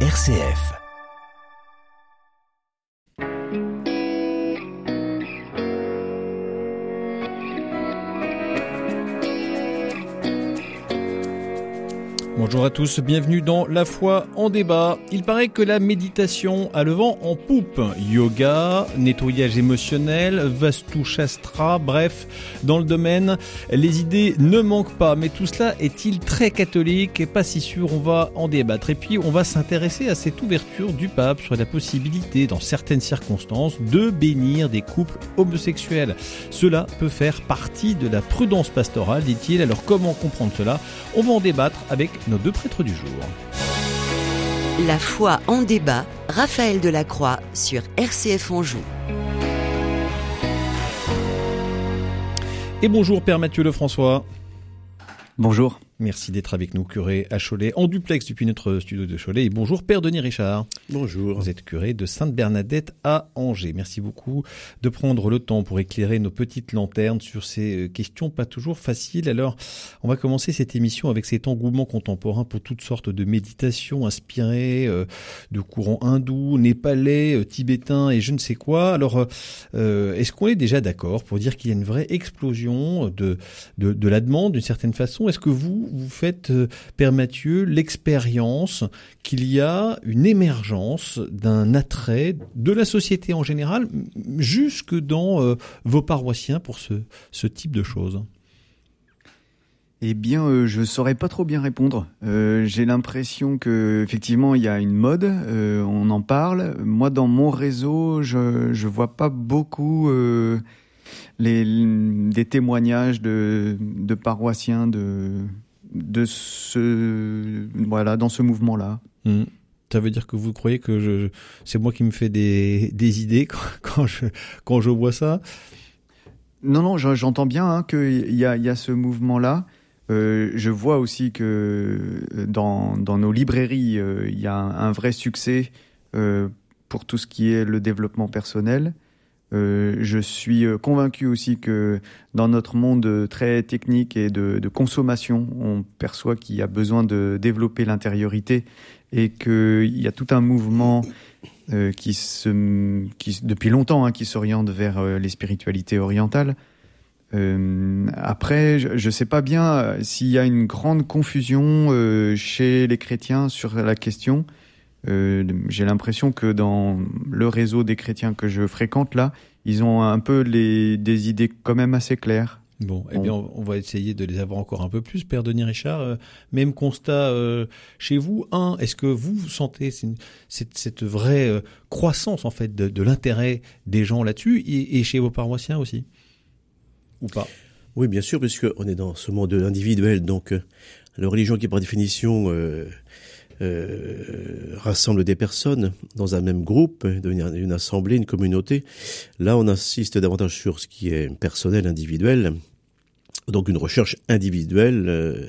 RCF. Bonjour à tous, bienvenue dans La foi en débat. Il paraît que la méditation a le vent en poupe. Yoga, nettoyage émotionnel, Vastu Shastra, bref, dans le domaine, les idées ne manquent pas. Mais tout cela est-il très catholique? Et pas si sûr On va en débattre. Et puis, on va s'intéresser à cette ouverture du pape sur la possibilité, dans certaines circonstances, de bénir des couples homosexuels. Cela peut faire partie de la prudence pastorale, dit-il. Alors, comment comprendre cela? On va en débattre avec nos deux prêtres du jour. La foi en débat, Raphaël Delacroix sur RCF Anjou. Et bonjour Père Mathieu Lefrançois. Bonjour. Merci d'être avec nous, curé à Cholet, en duplex depuis notre studio de Cholet. Et bonjour, Père Denis Richard. Bonjour. Vous êtes curé de Sainte-Bernadette à Angers. Merci beaucoup de prendre le temps pour éclairer nos petites lanternes sur ces euh, questions pas toujours faciles. Alors, on va commencer cette émission avec cet engouement contemporain pour toutes sortes de méditations inspirées euh, de courants hindous, népalais, euh, tibétains et je ne sais quoi. Alors, euh, est-ce qu'on est déjà d'accord pour dire qu'il y a une vraie explosion de, de, de la demande d'une certaine façon? Est-ce que vous, vous faites, euh, Père Mathieu, l'expérience qu'il y a une émergence d'un attrait de la société en général, jusque dans euh, vos paroissiens pour ce, type de choses Eh bien, euh, je saurais pas trop bien répondre. Euh, J'ai l'impression que effectivement il y a une mode, on en parle. Moi, dans mon réseau, je je vois pas beaucoup des témoignages de paroissiens de de ce voilà dans ce mouvement-là. Hmm. Ça veut dire que vous croyez que je, c'est moi qui me fais des, des idées quand, quand, je, quand je vois ça? Non, non, je- j'entends bien hein, qu'il y a, il y a ce mouvement-là. Euh, je vois aussi que euh, dans, dans nos librairies, euh, il y a un, un vrai succès euh, pour tout ce qui est le développement personnel. Euh, je suis euh, convaincu aussi que dans notre monde très technique et de, consommation, on perçoit qu'il y a besoin de développer l'intériorité et qu'il y a tout un mouvement euh, qui se, qui, depuis longtemps, hein, qui s'oriente vers euh, les spiritualités orientales. Euh, après, je ne sais pas bien euh, s'il y a une grande confusion euh, chez les chrétiens sur la question. Euh, J'ai l'impression que dans le réseau des chrétiens que je fréquente là, ils ont un peu les, des idées quand même assez claires. Bon, eh bien, on on va essayer de les avoir encore un peu plus, Père Denis Richard. Euh, même constat euh, chez vous. Un, est-ce que vous, sentez cette, cette vraie euh, croissance en fait de, de l'intérêt des gens là-dessus et, et chez vos paroissiens aussi? Ou pas? Oui, bien sûr, puisqu'on est dans ce monde individuel, donc euh, la religion qui, par définition, euh, rassemble des personnes dans un même groupe, devenir une assemblée, une communauté. Là, on insiste davantage sur ce qui est personnel, individuel, donc une recherche individuelle euh,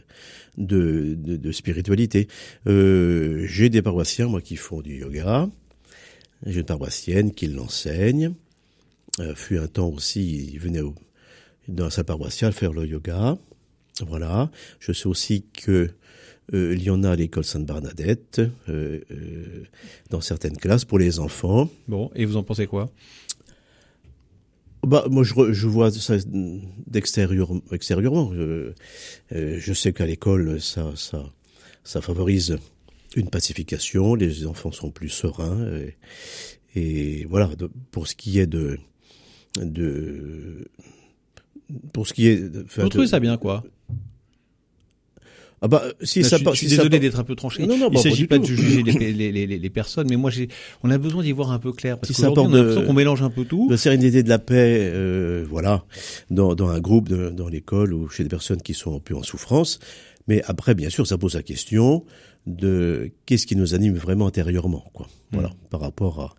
de, spiritualité. Euh, J'ai des paroissiens, moi, qui font du yoga. J'ai une paroissienne qui l'enseigne. Euh, fut un temps aussi, il venait dans sa paroissiale faire le yoga. Voilà. Je sais aussi que euh, il y en a à l'école Sainte-Bernadette, euh, euh, dans certaines classes pour les enfants. Bon, et vous en pensez quoi? Bah, moi, je, re- je vois ça d'extérieur, extérieurement. Je sais qu'à l'école, ça, ça, ça favorise une pacification. Les enfants sont plus sereins. Et, et voilà. de- pour ce qui est de, de, pour ce qui est. de- Vous de- trouvez ça bien, quoi? Ah bah, si Là, ça je, je suis si désolé d'être un peu tranché. Non, non, Il bah, s'agit pas de juger les, les, les, les personnes, mais moi, j'ai, on a besoin d'y voir un peu clair parce Si ça qu'aujourd'hui, on a l'impression qu'on mélange un peu tout. de sérénité, de la paix, euh, voilà, dans, dans un groupe, dans l'école ou chez des personnes qui sont un peu en souffrance. Mais après, bien sûr, ça pose la question de qu'est-ce qui nous anime vraiment intérieurement, quoi. Voilà, par rapport à,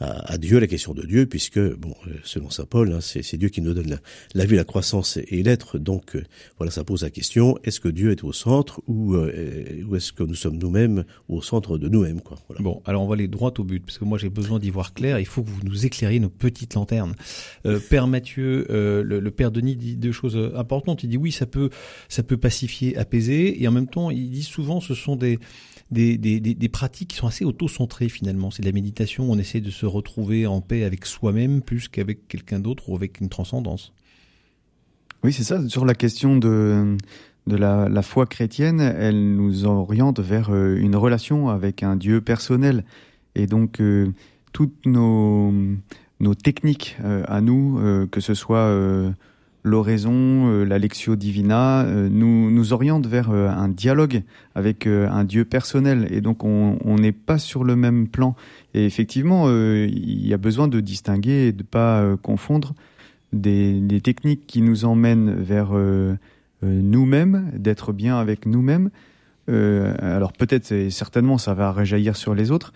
à, à Dieu, la question de Dieu, puisque, bon, euh, selon saint Paul, hein, c'est Dieu qui nous donne la, la vie, la croissance et, l'être. Donc, euh, voilà, ça pose la question est-ce que Dieu est au centre ou, euh, ou est-ce que nous sommes nous-mêmes au centre de nous-mêmes, quoi. Voilà. Bon, alors on va aller droit au but, parce que moi j'ai besoin d'y voir clair. Il faut que vous nous éclairiez nos petites lanternes. Euh, père Mathieu, euh, le, le père Denis dit deux choses importantes. Il dit oui, ça peut, ça peut pacifier, apaiser, et en même temps, il dit souvent, ce sont des, des, pratiques qui sont assez auto-centrées finalement. C'est de la méditation, on essaie de se retrouver en paix avec soi-même plus qu'avec quelqu'un d'autre ou avec une transcendance. Oui, c'est ça. Sur la question de, la, foi chrétienne, elle nous oriente vers euh, une relation avec un Dieu personnel. Et donc, euh, toutes nos, nos techniques euh, à nous, que ce soit l'oraison, euh, la lectio divina, euh, nous, nous oriente vers euh, un dialogue avec un Dieu personnel. Et donc on n'est pas sur le même plan. Et effectivement, il y a besoin de distinguer et de pas confondre des, techniques qui nous emmènent vers nous-mêmes, d'être bien avec nous-mêmes. alors peut-être, certainement, ça va réjaillir sur les autres,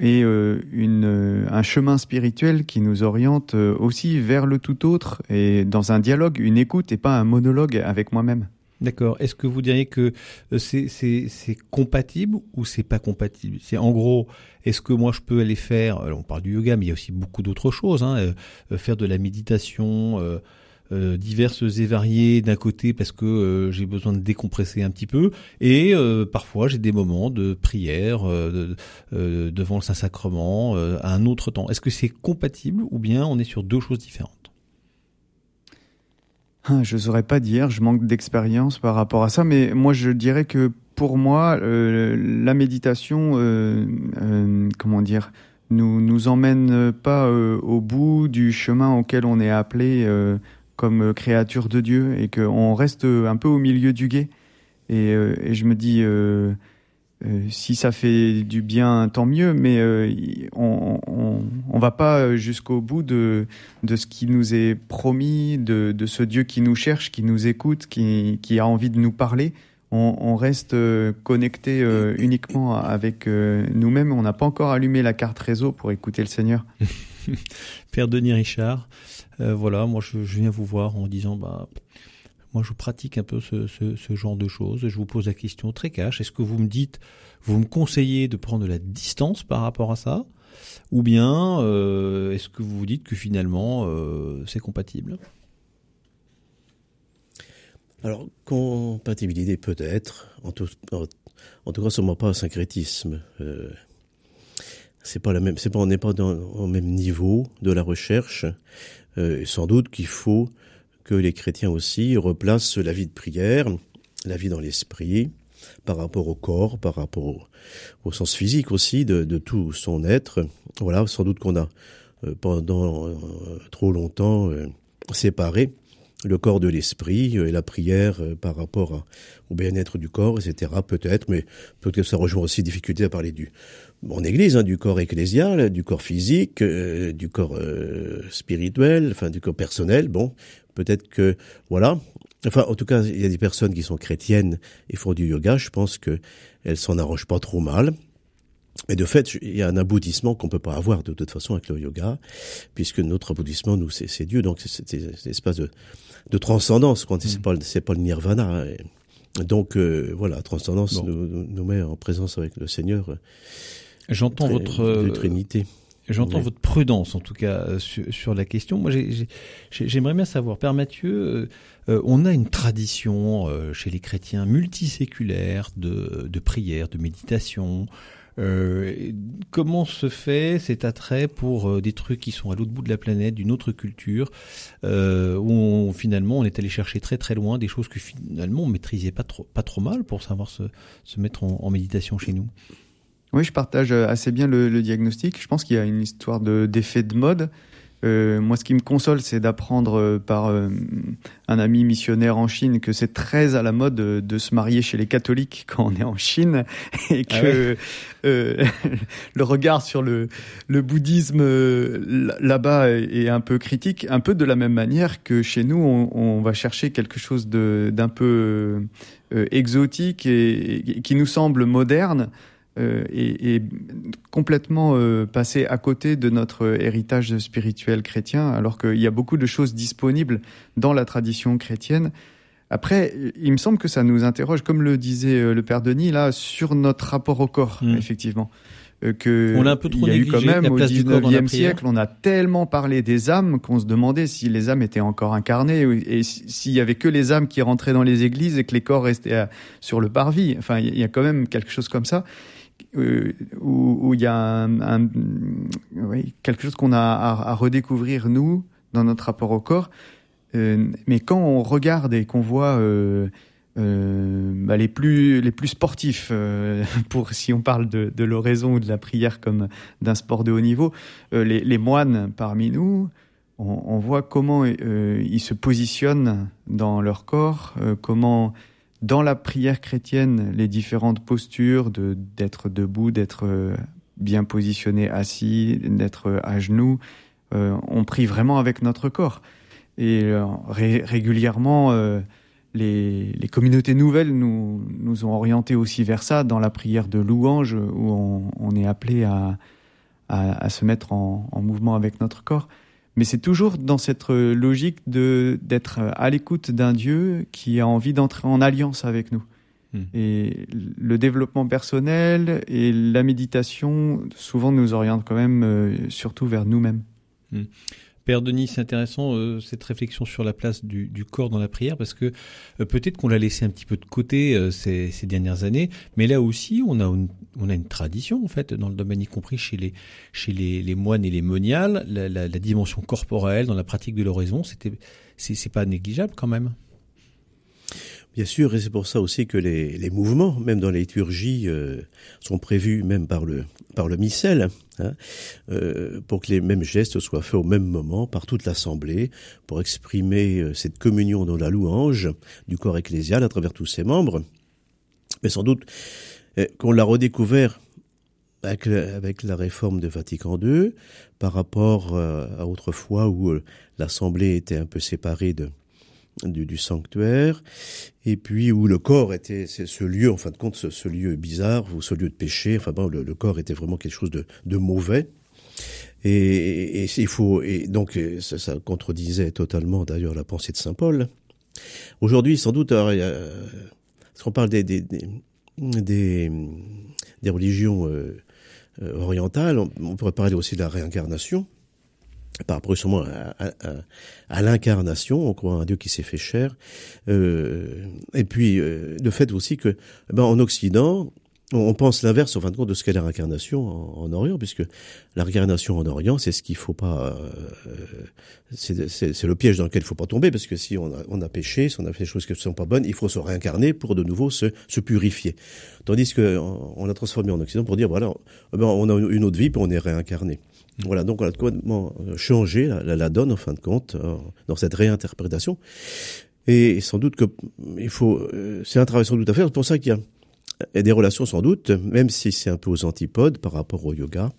et euh, une, euh, un chemin spirituel qui nous oriente euh, aussi vers le tout autre et dans un dialogue, une écoute et pas un monologue avec moi-même. D'accord. Est-ce que vous diriez que c'est c'est compatible ou c'est pas compatible? C'est en gros, est-ce que moi je peux aller faire On parle du yoga, mais il y a aussi beaucoup d'autres choses. Hein, faire de la méditation, euh, diverses et variées d'un côté parce que euh, j'ai besoin de décompresser un petit peu et euh, parfois j'ai des moments de prière devant le Saint-Sacrement à un autre temps. Est-ce que c'est compatible ou bien on est sur deux choses différentes? Ah, Je saurais pas dire, je manque d'expérience par rapport à ça, mais moi je dirais que pour moi la méditation, comment dire, nous nous emmène pas au bout du chemin auquel on est appelé comme euh, créature de Dieu et qu'on reste un peu au milieu du guet. Et, euh, je me dis, euh, si ça fait du bien, tant mieux, mais on, on, va pas jusqu'au bout de, de ce qui nous est promis, de, de ce Dieu qui nous cherche, qui nous écoute, qui, qui a envie de nous parler. On, reste connecté uniquement avec nous-mêmes. On n'a pas encore allumé la carte réseau pour écouter le Seigneur. Père Denis Richard, euh, voilà, moi je, viens vous voir en disant bah moi je pratique un peu ce, genre de choses. Je vous pose la question très cash. Est-ce que vous me dites, vous me conseillez de prendre de la distance par rapport à ça, ou bien euh, est-ce que vous vous dites que finalement euh, c'est compatible? Alors compatibilité peut-être, en tout, en, tout cas sûrement pas un syncrétisme c'est pas la même, c'est pas, on n'est pas dans, au même niveau de la recherche. Euh, sans doute qu'il faut que les chrétiens aussi replacent la vie de prière, la vie dans l'esprit, par rapport au corps, par rapport au, sens physique aussi de, de, tout son être. Voilà, sans doute qu'on a euh, pendant euh, trop longtemps séparé le corps de l'esprit et la prière par rapport au bien-être du corps, etc. Peut-être, mais peut-être que ça rejoint aussi difficulté à parler du en Église, hein, du corps ecclésial, du corps physique, euh, du corps euh, spirituel, enfin du corps personnel. Bon, peut-être que voilà. Enfin, en tout cas, il y a des personnes qui sont chrétiennes et font du yoga. Je pense que elles s'en arrangent pas trop mal. Et de fait, il y a un aboutissement qu'on peut pas avoir de toute façon avec le yoga, puisque notre aboutissement, nous, c'est Dieu. Donc, c'est un espace de, de transcendance. Quand c'est mm. pas, c'est pas le nirvana. Donc, euh, voilà, transcendance nous, nous, met en présence avec le Seigneur. J'entends votre euh, Trinité. J'entends votre prudence, en tout cas, euh, sur, la question. Moi, j'aimerais bien savoir, Père Mathieu, euh, on a une tradition chez les chrétiens multiséculaire de, de prière, de méditation. comment se fait cet attrait pour des trucs qui sont à l'autre bout de la planète, d'une autre culture, où finalement on est allé chercher très très loin des choses que finalement on maîtrisait pas trop, pas trop mal pour savoir se, se mettre en méditation chez nous? Oui, je partage euh, assez bien le, le diagnostic. Je pense qu'il y a une histoire de d'effet de mode. Euh, moi, ce qui me console, c'est d'apprendre euh, par euh, un ami missionnaire en Chine que c'est très à la mode de, de, se marier chez les catholiques quand on est en Chine et ah que euh, le regard sur le, le bouddhisme là-bas est un peu critique, un peu de la même manière que chez nous, on, on va chercher quelque chose d'un peu exotique et, et, qui nous semble moderne euh, et, complètement euh, passé à côté de notre héritage spirituel chrétien, alors qu'il y a beaucoup de choses disponibles dans la tradition chrétienne. Après, il me semble que ça nous interroge, comme le disait euh, le père Denis, là, sur notre rapport au corps, mmh. effectivement. euh, que on l'a un peu trop il y a eu quand même au place du corps dans la 19e prière. siècle, on a tellement parlé des âmes qu'on se demandait si les âmes étaient encore incarnées et si- s'il y avait que les âmes qui rentraient dans les églises et que les corps restaient à- sur le parvis. Enfin, il y a quand même quelque chose comme ça. Euh, où, il y a quelque chose qu'on a à, redécouvrir nous dans notre rapport au corps. Euh, mais quand on regarde et qu'on voit euh, bah, les plus les plus sportifs, pour si on parle de, l'oraison ou de la prière comme d'un sport de haut niveau, les, moines parmi nous, on, voit comment ils se positionnent dans leur corps, comment dans la prière chrétienne les différentes postures de d'être debout, d'être euh, bien positionné assis, d'être à genoux, euh, on prie vraiment avec notre corps. Et euh, ré- régulièrement, les, les communautés nouvelles nous, nous ont orientés aussi vers ça dans la prière de louange où on, est appelé à, à, se mettre en mouvement avec notre corps. Mais c'est toujours dans cette logique de d'être à l'écoute d'un Dieu qui a envie d'entrer en alliance avec nous. Hmm. Et le développement personnel et la méditation souvent nous orientent quand même euh, surtout vers nous-mêmes. Père Denis, c'est intéressant euh, cette réflexion sur la place du, corps dans la prière parce que euh, peut-être qu'on l'a laissé un petit peu de côté euh, ces, dernières années, mais là aussi on a une, tradition en fait dans le domaine y compris chez les moines et les moniales, la, dimension corporelle dans la pratique de l'oraison, c'est pas négligeable quand même. Bien sûr, et c'est pour ça aussi que les, les mouvements, même dans les liturgies, euh, sont prévus même par le par le missel, hein, euh, pour que les mêmes gestes soient faits au même moment par toute l'assemblée, pour exprimer euh, cette communion dans la louange du corps ecclésial à travers tous ses membres. Mais sans doute euh, qu'on l'a redécouvert avec, avec la réforme de Vatican II, par rapport à autrefois où l'assemblée était un peu séparée de du, du sanctuaire, et puis où le corps était c'est ce lieu, en fin de compte, ce, ce lieu bizarre, ou ce lieu de péché, enfin bon, le, le corps était vraiment quelque chose de, de mauvais. Et, et, et il faut, et donc euh, ça, ça contredisait totalement d'ailleurs la pensée de saint Paul. Aujourd'hui, sans doute, alors, a- parce qu'on parle des des, des, des, religions euh, euh, orientales, on pourrait parler aussi de la réincarnation par rapport justement à, à, à, l'incarnation, on croit à un Dieu qui s'est fait chair, euh, et puis euh, le fait aussi que, ben, en Occident, on, pense l'inverse en fin de compte de ce qu'est la réincarnation en, en Orient, puisque la réincarnation en Orient, c'est ce qu'il faut pas, euh, c'est le piège dans lequel il faut pas tomber, parce que si on a, on a péché, si on a fait des choses qui ne sont pas bonnes, il faut se réincarner pour de nouveau se, se purifier. Tandis que on, on l'a transformé en Occident pour dire voilà, ben, on a une autre vie, puis on est réincarné. Voilà, donc on a complètement euh, changé la, la, donne en fin de compte euh, dans cette réinterprétation. Et sans doute que il faut, euh, c'est un travail sans doute à faire. C'est pour ça qu'il y a des relations sans doute, même si c'est un peu aux antipodes par rapport au yoga,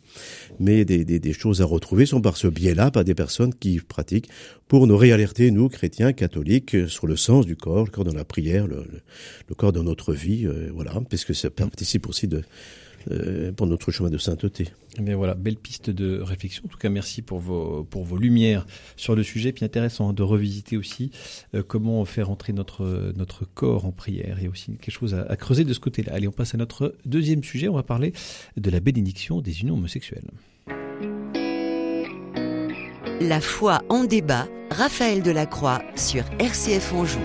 mais des, choses à retrouver sont par ce biais-là, par des personnes qui pratiquent, pour nous réalerter, nous, chrétiens, catholiques, sur le sens du corps, le corps dans la prière, le, corps dans notre vie, voilà, parce que ça participe aussi de, euh, pour notre chemin de sainteté. Eh bien voilà, belle piste de réflexion. En tout cas, merci pour vos, pour vos lumières sur le sujet. Puis intéressant de revisiter aussi euh, comment faire entrer notre, notre corps en prière. Il y a aussi quelque chose à, à creuser de ce côté-là. Allez, on passe à notre deuxième sujet. On va parler de la bénédiction des unions homosexuelles. La foi en débat, Raphaël Delacroix sur RCF Anjou.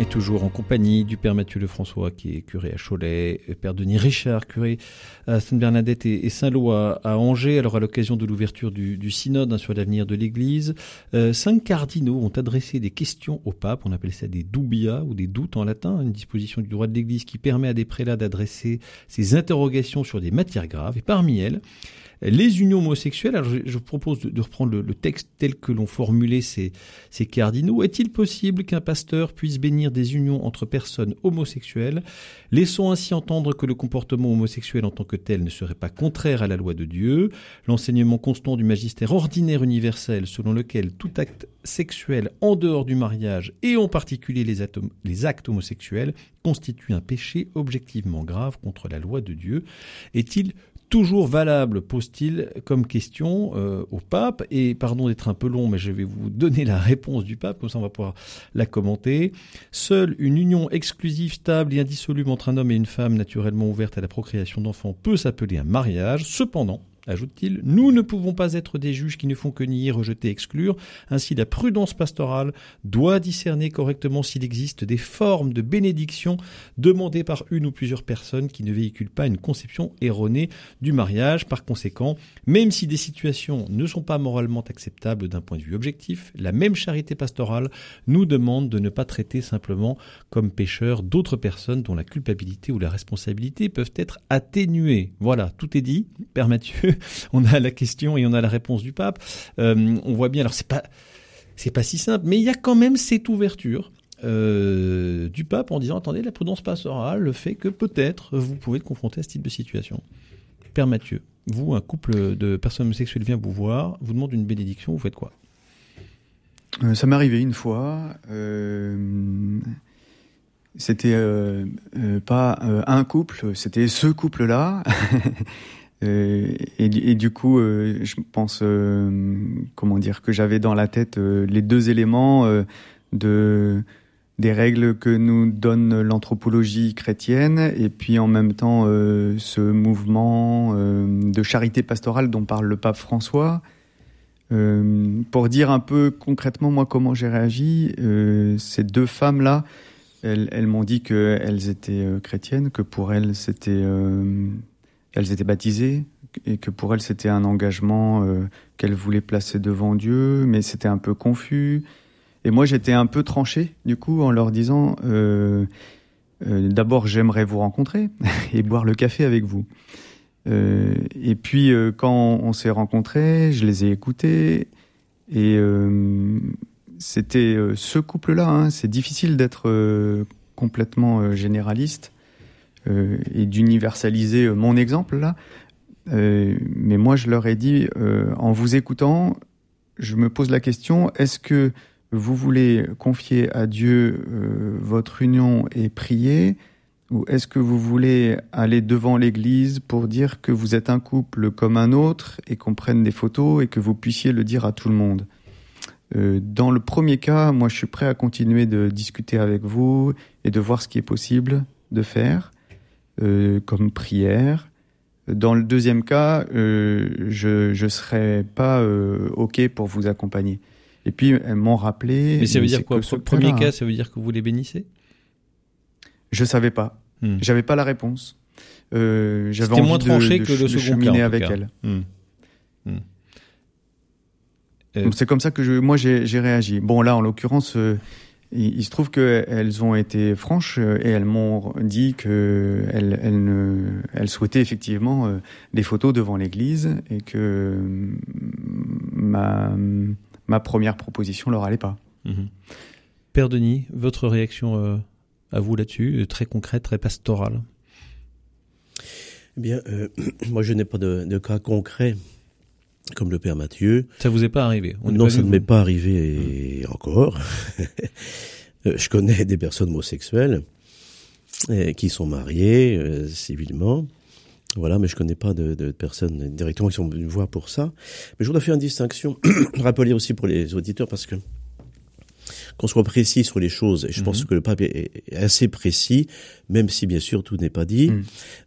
Et toujours en compagnie du Père Mathieu Lefrançois, qui est curé à Cholet, Père Denis Richard, curé à Sainte-Bernadette et Saint-Lô à, Angers, alors à l'occasion de l'ouverture du, synode hein, sur l'avenir de l'Église. Euh, cinq cardinaux ont adressé des questions au pape, on appelle ça des dubia ou des doutes en latin, une disposition du droit de l'Église qui permet à des prélats d'adresser ces interrogations sur des matières graves, et parmi elles, les unions homosexuelles, alors je, je propose de, reprendre le, texte tel que l'ont formulé ces, ces cardinaux. Est-il possible qu'un pasteur puisse bénir des unions entre personnes homosexuelles? Laissons ainsi entendre que le comportement homosexuel en tant que tel ne serait pas contraire à la loi de Dieu. L'enseignement constant du magistère ordinaire universel selon lequel tout acte sexuel en dehors du mariage et en particulier les, les actes homosexuels constitue un péché objectivement grave contre la loi de Dieu est-il toujours valable, pose-t-il comme question euh, au pape. Et pardon d'être un peu long, mais je vais vous donner la réponse du pape, comme ça on va pouvoir la commenter. Seule une union exclusive, stable et indissoluble entre un homme et une femme naturellement ouverte à la procréation d'enfants peut s'appeler un mariage. Cependant, ajoute-t-il, nous ne pouvons pas être des juges qui ne font que nier, rejeter, exclure. Ainsi, la prudence pastorale doit discerner correctement s'il existe des formes de bénédiction demandées par une ou plusieurs personnes qui ne véhiculent pas une conception erronée du mariage. Par conséquent, même si des situations ne sont pas moralement acceptables d'un point de vue objectif, la même charité pastorale nous demande de ne pas traiter simplement comme pécheurs d'autres personnes dont la culpabilité ou la responsabilité peuvent être atténuées. Voilà, tout est dit. Père Mathieu, on a la question et on a la réponse du pape. Euh, on voit bien, alors c'est pas, c'est pas si simple, mais il y a quand même cette ouverture. Euh, du pape en disant attendez la prudence pastorale le fait que peut-être vous pouvez être confronté à ce type de situation. Père Mathieu, vous un couple de personnes homosexuelles vient vous voir, vous demande une bénédiction, vous faites quoi? Euh, Ça m'est arrivé une fois. c'était pas un couple, c'était ce couple-là. Euh, et, du coup, euh, je pense, euh, comment dire, que j'avais dans la tête les deux éléments de des règles que nous donne l'anthropologie chrétienne et puis en même temps ce mouvement de charité pastorale dont parle le pape François. pour dire un peu concrètement moi comment j'ai réagi, ces deux femmes-là, elles, elles m'ont dit qu'elles étaient chrétiennes, que pour elles c'était elles étaient baptisées et que pour elles c'était un engagement euh, qu'elles voulaient placer devant Dieu, mais c'était un peu confus. Et moi j'étais un peu tranché du coup en leur disant euh, euh, d'abord j'aimerais vous rencontrer et boire le café avec vous. et puis quand on s'est rencontrés, je les ai écoutés et c'était ce couple-là. Hein, c'est difficile d'être complètement généraliste et d'universaliser euh, mon exemple là. Euh, mais moi, je leur ai dit, en vous écoutant, je me pose la question, est-ce que vous voulez confier à Dieu votre union et prier ou est-ce que vous voulez aller devant l'église pour dire que vous êtes un couple comme un autre et qu'on prenne des photos et que vous puissiez le dire à tout le monde? Dans le premier cas, moi je suis prêt à continuer de discuter avec vous et de voir ce qui est possible de faire. Euh, comme prière. Dans le deuxième cas, euh, je ne serais pas euh, OK pour vous accompagner. Et puis, elles m'ont rappelé... Mais ça veut dire quoi Le premier cas, ça veut dire que vous les bénissez? Je savais pas. Hmm. J'avais pas la réponse. Euh, J'avais moins tranché que le second cas, avec elle. Hmm. Hmm. C'est comme ça que je, moi j'ai réagi. Bon là, en l'occurrence, il, se trouve qu'elles ont été franches euh, et elles m'ont dit qu'elles elles elles souhaitaient effectivement euh, des photos devant l'église et que mm, ma, ma première proposition leur allait pas. Mhm. Père Denis, votre réaction euh, à vous là-dessus, très concrète, très pastorale? Eh Bien, moi je n'ai pas de, de, cas concret comme le père Mathieu. Ça vous est pas arrivé Non, ça ne m'est pas arrivé encore. Euh, je connais des personnes homosexuelles euh, qui sont mariées euh, civilement. Voilà, mais je connais pas de, de, personnes directement qui sont venues voir pour ça. Mais je voudrais faire une distinction, rappeler aussi pour les auditeurs, parce que qu'on soit précis sur les choses, et je pense mhm. que le pape est, assez précis, même si bien sûr tout n'est pas dit,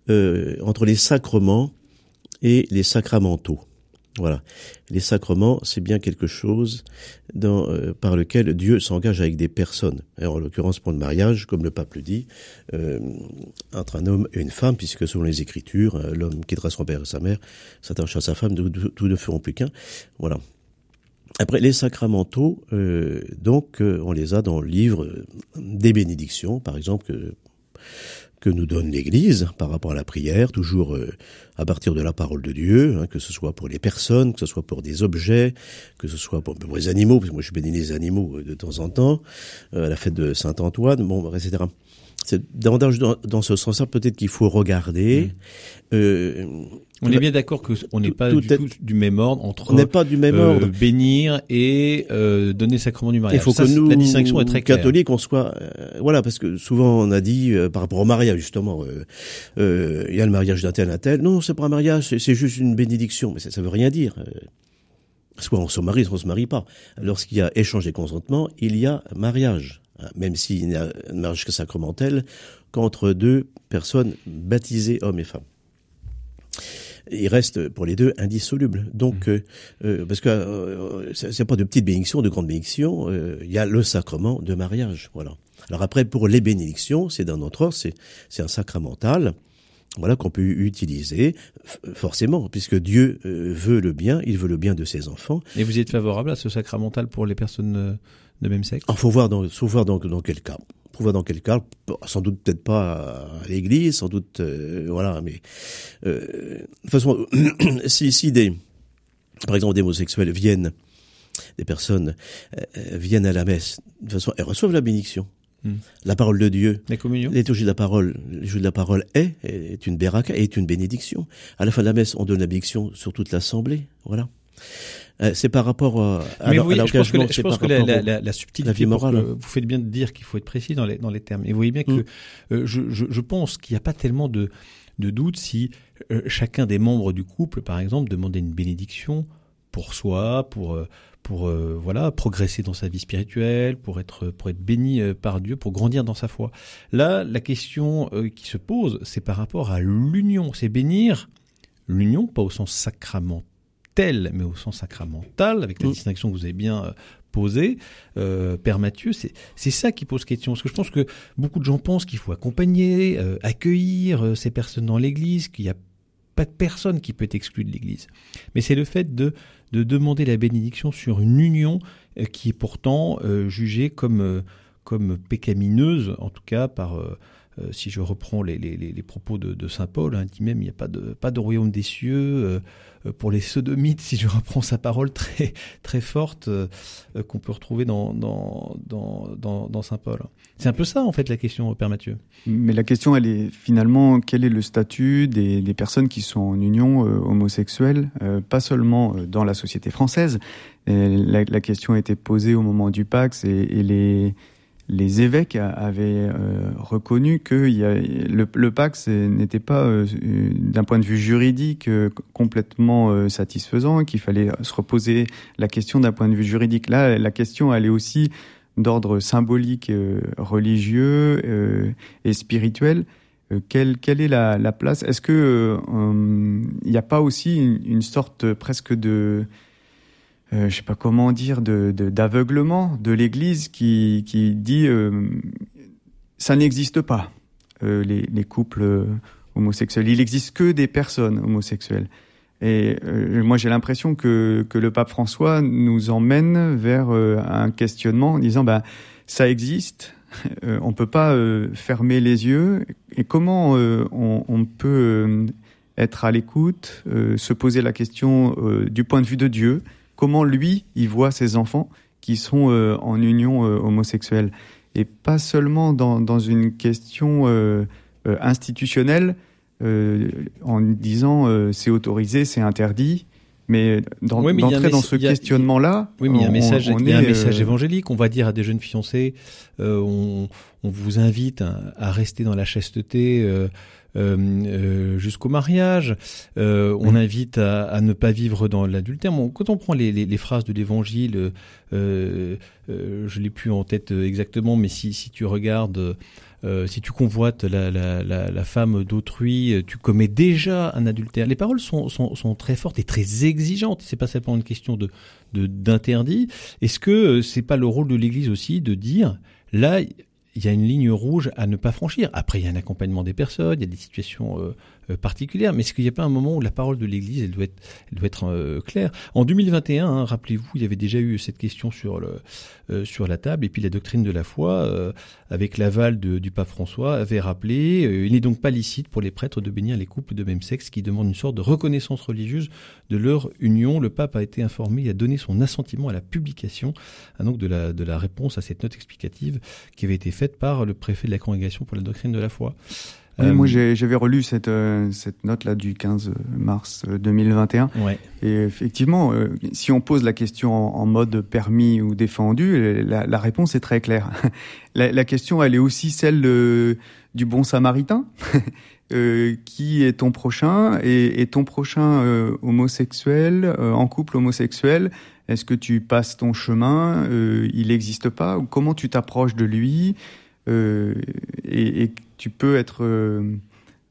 euh, entre les sacrements et les sacramentaux. Voilà. Les sacrements, c'est bien quelque chose dans, euh, par lequel Dieu s'engage avec des personnes. en l'occurrence, pour le mariage, comme le pape le dit, euh, entre un homme et une femme, puisque selon les Écritures, euh, l'homme quittera son père et sa mère, s'attache à sa femme, tous ne feront plus qu'un. Voilà. Après, les sacramentaux, donc, on les a dans le livre des bénédictions, par exemple, que que nous donne l'Église par rapport à la prière, toujours euh, à partir de la parole de Dieu, hein, que ce soit pour les personnes, que ce soit pour des objets, que ce soit pour, les animaux, parce que moi je bénis les animaux euh, de temps en temps, euh, à la fête de Saint Antoine, bon, etc. c'est davantage dans, ce sens-là peut-être qu'il faut regarder. Mmh. Euh, on est bien d'accord que on n'est pas du tout du même ordre entre on n'est pas du même euh, ordre. bénir et euh, donner sacrement du mariage. Il faut Ça, que nous, la distinction est très claire. catholiques, on soit euh, voilà parce que souvent on a dit euh, par rapport au mariage justement, euh, il y a le mariage d'un tel un tel. Non, c'est pas un mariage, c'est juste une bénédiction, mais ça, ça veut rien dire. Soit on se marie, soit on se marie pas. Lorsqu'il y a échange et consentement, il y a mariage. Hein, même s'il n'y a un mariage que sacramentel, qu'entre deux personnes baptisées hommes et femmes. Il reste pour les deux indissoluble. Donc, mmh. euh, euh, parce que euh, c'est pas de petites bénédictions, de grandes bénédictions. Euh, il y a le sacrement de mariage. Voilà. Alors après, pour les bénédictions, c'est d'un autre ordre, c'est c'est un sacramental. Voilà qu'on peut utiliser forcément, puisque Dieu euh, veut le bien, il veut le bien de ses enfants. Et vous êtes favorable à ce sacramental pour les personnes de même sexe Il faut voir dans, faut voir dans, dans quel cas. Faut voir dans quel cas. Sans doute peut-être pas à l'église, sans doute, euh, voilà. Mais euh, de toute façon, si, si des, par exemple, des homosexuels viennent, des personnes euh, viennent à la messe, de toute façon, elles reçoivent la bénédiction. Hmm. La parole de Dieu, La communion l'étude de la parole, l'étude de la parole est, est une béraka, est une bénédiction. À la fin de la messe, on donne la bénédiction sur toute l'assemblée, voilà. Euh, c'est par rapport à, Mais à oui, je pense que, la, je pense que la, subtilité, morale. que- vous faites bien de dire qu'il faut être précis dans les, dans les termes. Et vous voyez bien que Mm. euh, je, je, je pense qu'il n'y a pas tellement de, de doute si euh, chacun des membres du couple, par exemple, demandait une bénédiction pour soi, pour euh, pour euh, voilà progresser dans sa vie spirituelle, pour être pour être béni euh, par Dieu, pour grandir dans sa foi. Là, la question euh, qui se pose, c'est par rapport à l'union, c'est bénir l'union, pas au sens sacramentel, mais au sens sacramental, avec la Mm. distinction que vous avez bien euh, posée, euh, Père Mathieu, c'est ça qui pose question. Parce que je pense que beaucoup de gens pensent qu'il faut accompagner, euh, accueillir euh, ces personnes dans l'Église, qu'il n'y a pas de personne qui peut être exclue de l'Église. Mais c'est le fait de, de demander la bénédiction sur une union euh, qui est pourtant jugée comme, comme pécamineuse, en tout cas par... euh, si je reprends les, les, les propos de, saint Paul, hein, il dit même il n'y a pas de pas de royaume des cieux euh, euh, pour les sodomites. Si je reprends sa parole très très forte qu'on peut retrouver dans dans dans dans, saint Paul. C'est un peu ça en fait la question, Père Mathieu. Mais la question, elle est finalement, quel est le statut des, des personnes qui sont en union homosexuelle, pas seulement dans la société française? La, question a été posée au moment du Pax et les, les évêques avaient euh, reconnu que y a, le, le Pax n'était pas, euh, euh, d'un point de vue juridique, euh, complètement euh, satisfaisant, qu'il fallait se reposer la question d'un point de vue juridique. Là, la question, elle est aussi d'ordre symbolique, euh, religieux euh, et spirituel. Euh, quelle, quelle est la, la place? Est-ce que euh, hum, il n'y a pas aussi une sorte presque de, euh, je sais pas comment dire, de de- d'aveuglement de, l'Église qui, qui dit euh, ça n'existe pas euh, les, les couples euh, homosexuels. Il n'existe que des personnes homosexuelles. Et moi, j'ai l'impression que, que le pape François nous emmène vers un questionnement en disant, bah, ça existe, on peut pas fermer les yeux. Et comment on, peut être à l'écoute, se poser la question du point de vue de Dieu, comment lui, il voit ses enfants qui sont euh, en union euh, homosexuelle. Et pas seulement dans, dans une question euh, institutionnelle, en disant c'est autorisé, c'est interdit, mais dans- Oui, mais d'entrer dans ce a- questionnement-là, Oui, mais il y a un message, on y a un est, message évangélique. On va dire à des jeunes fiancés, euh, on, on vous invite à, à rester dans la chasteté euh, jusqu'au mariage. Euh, on Mhm. invite à, à ne pas vivre dans l'adultère. Bon, quand on prend les, les, les phrases de l'Évangile, euh, euh, je l'ai plus en tête exactement, mais si, si tu regardes. euh, si tu convoites la, la, la, la femme d'autrui, euh, tu commets déjà un adultère. Les paroles sont, sont, sont très fortes et très exigeantes. C'est pas simplement une question de d'interdit. Est-ce que euh, c'est pas le rôle de l'Église aussi de dire là il y a une ligne rouge à ne pas franchir. Après, il y a un accompagnement des personnes, il y a des situations euh, particulières, mais est-ce qu'il n'y a pas un moment où la parole de l'Église, elle doit être, elle doit être euh, claire? En 2021, hein, rappelez-vous, il y avait déjà eu cette question sur le euh, sur la table, et puis la doctrine de la foi, euh, avec l'aval du pape François, avait rappelé euh, il n'est donc pas licite pour les prêtres de bénir les couples de même sexe qui demandent une sorte de reconnaissance religieuse de leur union. Le pape a été informé et a donné son assentiment à la publication hein, donc de la de la réponse à cette note explicative qui avait été faite par le préfet de la congrégation pour la doctrine de la foi. Oui, moi j'avais relu cette, cette note-là du 15 mars 2021. Ouais. Et effectivement, si on pose la question en, mode permis ou défendu, la, la réponse est très claire. la, la, question, elle est aussi celle du bon samaritain. Euh, qui est ton prochain et, et ton prochain euh, homosexuel, euh, en couple homosexuel, est-ce que tu passes ton chemin, il n'existe pas, comment tu t'approches de lui? Et, et, tu peux être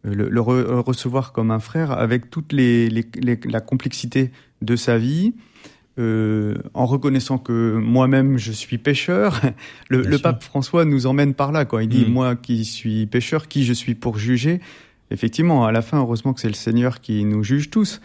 le, recevoir comme un frère avec toute les, les, la complexité de sa vie. en reconnaissant que moi-même je suis pécheur, le, le pape François nous emmène par là. Quoi. Il dit mm. moi qui suis pécheur, qui je suis pour juger effectivement, à la fin, heureusement que c'est le Seigneur qui nous juge tous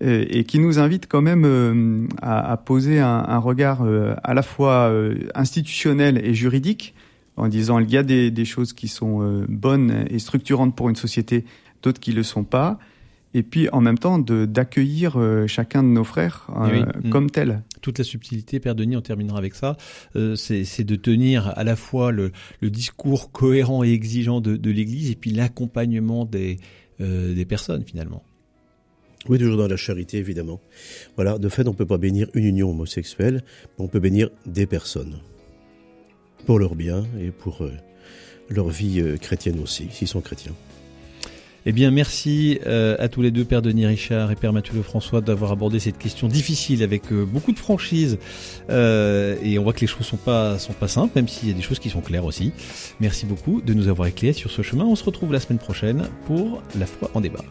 et, qui nous invite quand même euh, à, poser un, regard euh, à la fois euh, institutionnel et juridique, en disant il y a des, choses qui sont bonnes et structurantes pour une société, d'autres qui ne le sont pas et puis en même temps d'accueillir chacun de nos frères mm. comme tel. Toute la subtilité, Père Denis, on terminera avec ça, c'est de tenir à la fois le, discours cohérent et exigeant de, de l'Église et puis l'accompagnement des, des personnes finalement. Oui, toujours dans la charité, évidemment. Voilà, de fait, on ne peut pas bénir une union homosexuelle, mais on peut bénir des personnes. Pour leur bien et pour euh, leur vie euh, chrétienne aussi, s'ils sont chrétiens. Eh bien, merci euh, à tous les deux, Père Denis Richard et Père Mathieu François, d'avoir abordé cette question difficile avec beaucoup de franchise. et on voit que les choses sont pas sont pas simples, même s'il y a des choses qui sont claires aussi. Merci beaucoup de nous avoir éclairés sur ce chemin. On se retrouve la semaine prochaine pour la foi en débat.